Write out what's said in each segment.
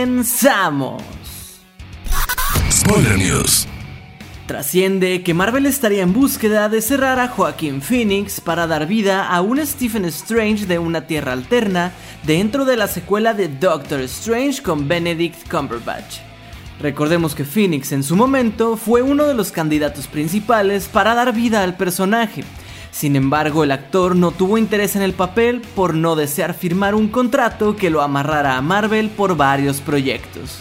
comenzamos. Spoiler News. Trasciende que Marvel estaría en búsqueda de cerrar a Joaquin Phoenix para dar vida a un Stephen Strange de una tierra alterna dentro de la secuela de Doctor Strange con Benedict Cumberbatch. Recordemos que Phoenix en su momento fue uno de los candidatos principales para dar vida al personaje, sin embargo, el actor no tuvo interés en el papel por no desear firmar un contrato que lo amarrara a Marvel por varios proyectos.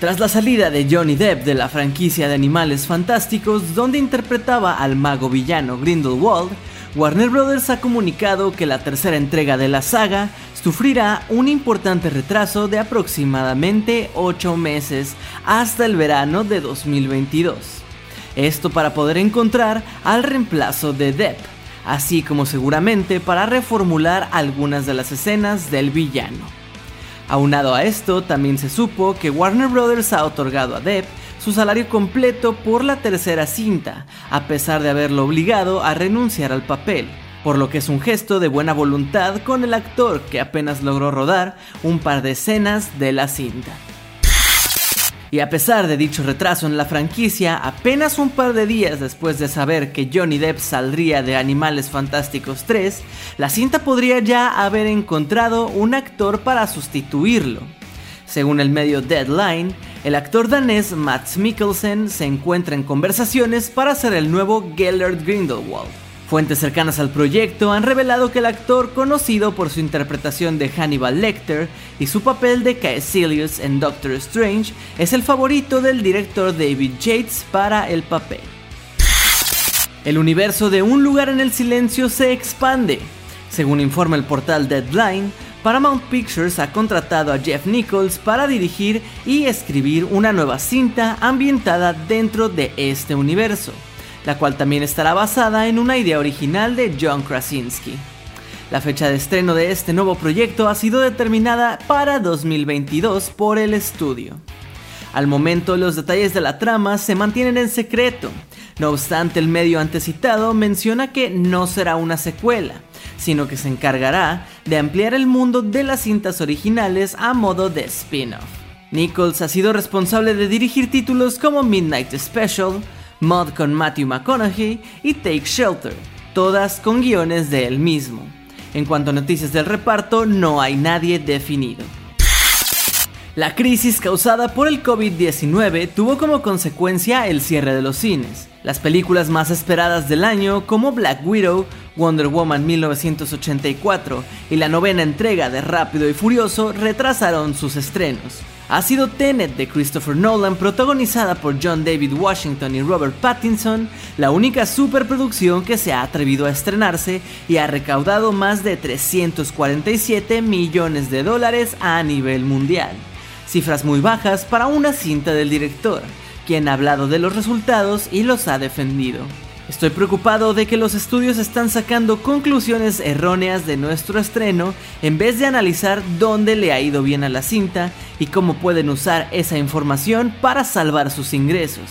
Tras la salida de Johnny Depp de la franquicia de Animales Fantásticos, donde interpretaba al mago villano Grindelwald, Warner Bros. ha comunicado que la tercera entrega de la saga sufrirá un importante retraso de aproximadamente 8 meses hasta el verano de 2022. Esto para poder encontrar al reemplazo de Depp, así como seguramente para reformular algunas de las escenas del villano. Aunado a esto, también se supo que Warner Bros. ha otorgado a Depp su salario completo por la tercera cinta, a pesar de haberlo obligado a renunciar al papel, por lo que es un gesto de buena voluntad con el actor que apenas logró rodar un par de escenas de la cinta. Y a pesar de dicho retraso en la franquicia, apenas un par de días después de saber que Johnny Depp saldría de Animales Fantásticos 3, la cinta podría ya haber encontrado un actor para sustituirlo. Según el medio Deadline, el actor danés Matt Mikkelsen se encuentra en conversaciones para ser el nuevo Gellert Grindelwald. Fuentes cercanas al proyecto han revelado que el actor, conocido por su interpretación de Hannibal Lecter y su papel de Caecilius en Doctor Strange, es el favorito del director David Yates para el papel. El universo de Un lugar en el silencio se expande. Según informa el portal Deadline, Paramount Pictures ha contratado a Jeff Nichols para dirigir y escribir una nueva cinta ambientada dentro de este universo la cual también estará basada en una idea original de John Krasinski. La fecha de estreno de este nuevo proyecto ha sido determinada para 2022 por el estudio. Al momento los detalles de la trama se mantienen en secreto, no obstante el medio antecitado menciona que no será una secuela, sino que se encargará de ampliar el mundo de las cintas originales a modo de spin-off. Nichols ha sido responsable de dirigir títulos como Midnight Special, Mod con Matthew McConaughey y Take Shelter, todas con guiones de él mismo. En cuanto a noticias del reparto, no hay nadie definido. La crisis causada por el COVID-19 tuvo como consecuencia el cierre de los cines. Las películas más esperadas del año, como Black Widow, Wonder Woman 1984 y la novena entrega de Rápido y Furioso, retrasaron sus estrenos ha sido Tenet de Christopher Nolan, protagonizada por John David Washington y Robert Pattinson, la única superproducción que se ha atrevido a estrenarse y ha recaudado más de 347 millones de dólares a nivel mundial. Cifras muy bajas para una cinta del director, quien ha hablado de los resultados y los ha defendido. Estoy preocupado de que los estudios están sacando conclusiones erróneas de nuestro estreno en vez de analizar dónde le ha ido bien a la cinta y cómo pueden usar esa información para salvar sus ingresos.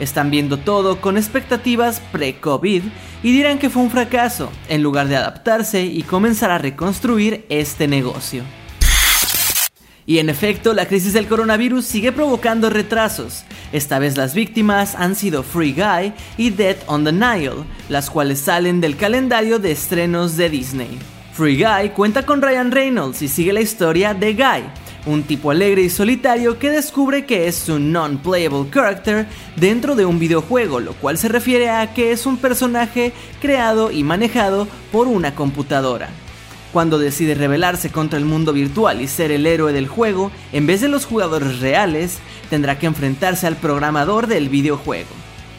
Están viendo todo con expectativas pre-COVID y dirán que fue un fracaso, en lugar de adaptarse y comenzar a reconstruir este negocio. Y en efecto, la crisis del coronavirus sigue provocando retrasos. Esta vez las víctimas han sido Free Guy y Death on the Nile, las cuales salen del calendario de estrenos de Disney. Free Guy cuenta con Ryan Reynolds y sigue la historia de Guy, un tipo alegre y solitario que descubre que es un non-playable character dentro de un videojuego, lo cual se refiere a que es un personaje creado y manejado por una computadora. Cuando decide rebelarse contra el mundo virtual y ser el héroe del juego, en vez de los jugadores reales, tendrá que enfrentarse al programador del videojuego.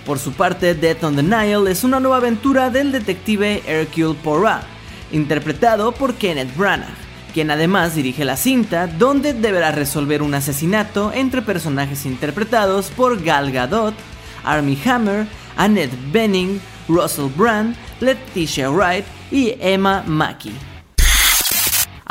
Por su parte, Death on the Nile es una nueva aventura del detective Hercule Poirot, interpretado por Kenneth Branagh, quien además dirige la cinta, donde deberá resolver un asesinato entre personajes interpretados por Gal Gadot, Armie Hammer, Annette Bening, Russell Brand, Leticia Wright y Emma Mackey.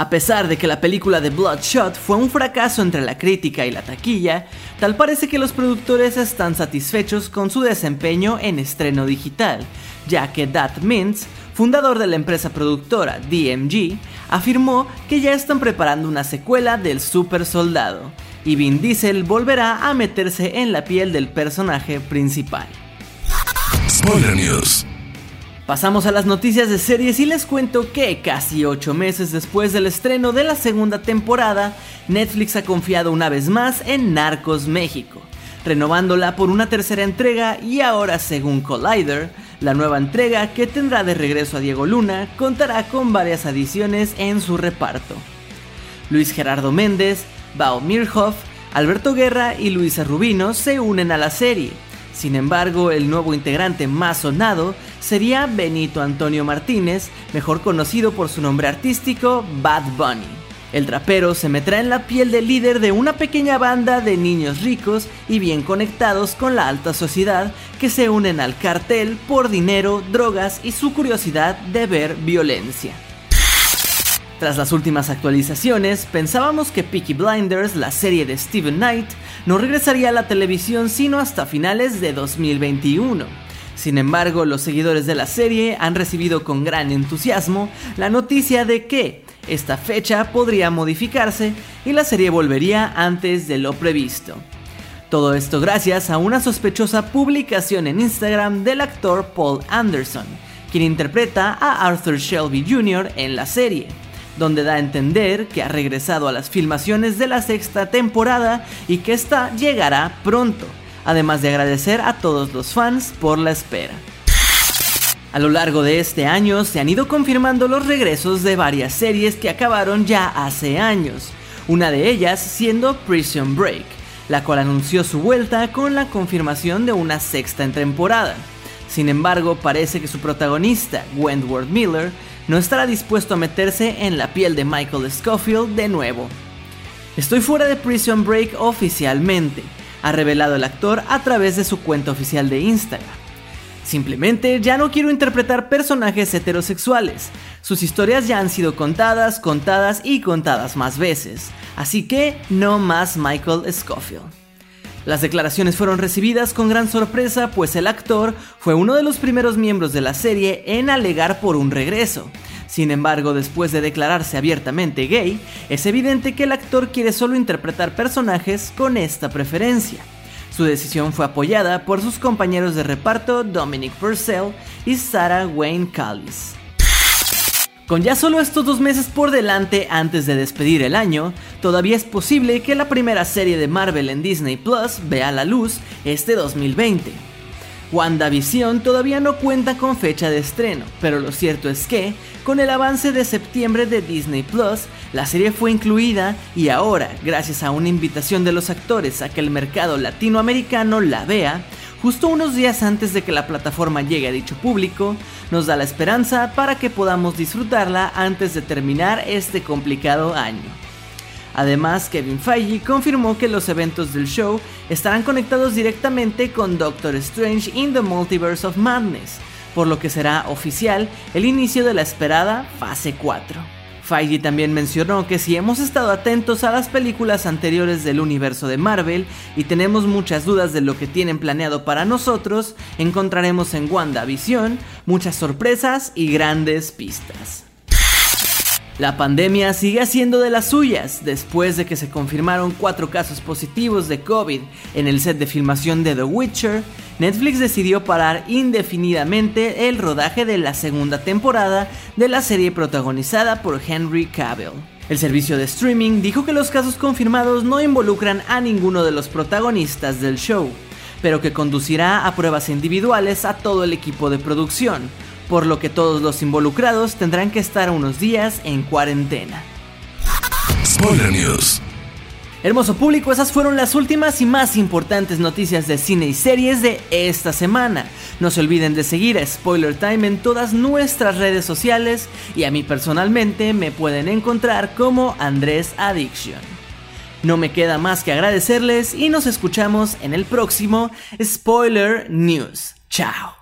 A pesar de que la película de Bloodshot fue un fracaso entre la crítica y la taquilla, tal parece que los productores están satisfechos con su desempeño en estreno digital, ya que Dat Mintz, fundador de la empresa productora DMG, afirmó que ya están preparando una secuela del Super Soldado, y Vin Diesel volverá a meterse en la piel del personaje principal. Spoiler News. Pasamos a las noticias de series y les cuento que casi 8 meses después del estreno de la segunda temporada, Netflix ha confiado una vez más en Narcos México, renovándola por una tercera entrega y ahora según Collider, la nueva entrega que tendrá de regreso a Diego Luna contará con varias adiciones en su reparto. Luis Gerardo Méndez, Bao Mirhoff, Alberto Guerra y Luisa Rubino se unen a la serie. Sin embargo, el nuevo integrante más sonado sería Benito Antonio Martínez, mejor conocido por su nombre artístico Bad Bunny. El trapero se meterá en la piel del líder de una pequeña banda de niños ricos y bien conectados con la alta sociedad que se unen al cartel por dinero, drogas y su curiosidad de ver violencia. Tras las últimas actualizaciones, pensábamos que Peaky Blinders, la serie de Steven Knight, no regresaría a la televisión sino hasta finales de 2021. Sin embargo, los seguidores de la serie han recibido con gran entusiasmo la noticia de que esta fecha podría modificarse y la serie volvería antes de lo previsto. Todo esto gracias a una sospechosa publicación en Instagram del actor Paul Anderson, quien interpreta a Arthur Shelby Jr. en la serie, donde da a entender que ha regresado a las filmaciones de la sexta temporada y que esta llegará pronto, además de agradecer a todos los fans por la espera. A lo largo de este año se han ido confirmando los regresos de varias series que acabaron ya hace años, una de ellas siendo Prison Break, la cual anunció su vuelta con la confirmación de una sexta temporada. Sin embargo, parece que su protagonista, Wentworth Miller, no estará dispuesto a meterse en la piel de Michael Scofield de nuevo. Estoy fuera de Prison Break oficialmente, ha revelado el actor a través de su cuenta oficial de Instagram. Simplemente ya no quiero interpretar personajes heterosexuales. Sus historias ya han sido contadas, contadas y contadas más veces. Así que no más Michael Scofield. Las declaraciones fueron recibidas con gran sorpresa, pues el actor fue uno de los primeros miembros de la serie en alegar por un regreso. Sin embargo, después de declararse abiertamente gay, es evidente que el actor quiere solo interpretar personajes con esta preferencia. Su decisión fue apoyada por sus compañeros de reparto Dominic Purcell y Sarah Wayne Callis. Con ya solo estos dos meses por delante antes de despedir el año, todavía es posible que la primera serie de Marvel en Disney Plus vea la luz este 2020. WandaVision todavía no cuenta con fecha de estreno, pero lo cierto es que, con el avance de septiembre de Disney Plus, la serie fue incluida y ahora, gracias a una invitación de los actores a que el mercado latinoamericano la vea, justo unos días antes de que la plataforma llegue a dicho público, nos da la esperanza para que podamos disfrutarla antes de terminar este complicado año. Además, Kevin Feige confirmó que los eventos del show estarán conectados directamente con Doctor Strange in the Multiverse of Madness, por lo que será oficial el inicio de la esperada fase 4. Feige también mencionó que si hemos estado atentos a las películas anteriores del universo de Marvel y tenemos muchas dudas de lo que tienen planeado para nosotros, encontraremos en WandaVision muchas sorpresas y grandes pistas. La pandemia sigue haciendo de las suyas después de que se confirmaron cuatro casos positivos de COVID en el set de filmación de The Witcher. Netflix decidió parar indefinidamente el rodaje de la segunda temporada de la serie protagonizada por Henry Cavill. El servicio de streaming dijo que los casos confirmados no involucran a ninguno de los protagonistas del show, pero que conducirá a pruebas individuales a todo el equipo de producción, por lo que todos los involucrados tendrán que estar unos días en cuarentena. Spoiler News. Hermoso público, esas fueron las últimas y más importantes noticias de cine y series de esta semana. No se olviden de seguir a Spoiler Time en todas nuestras redes sociales y a mí personalmente me pueden encontrar como Andrés Addiction. No me queda más que agradecerles y nos escuchamos en el próximo Spoiler News. Chao.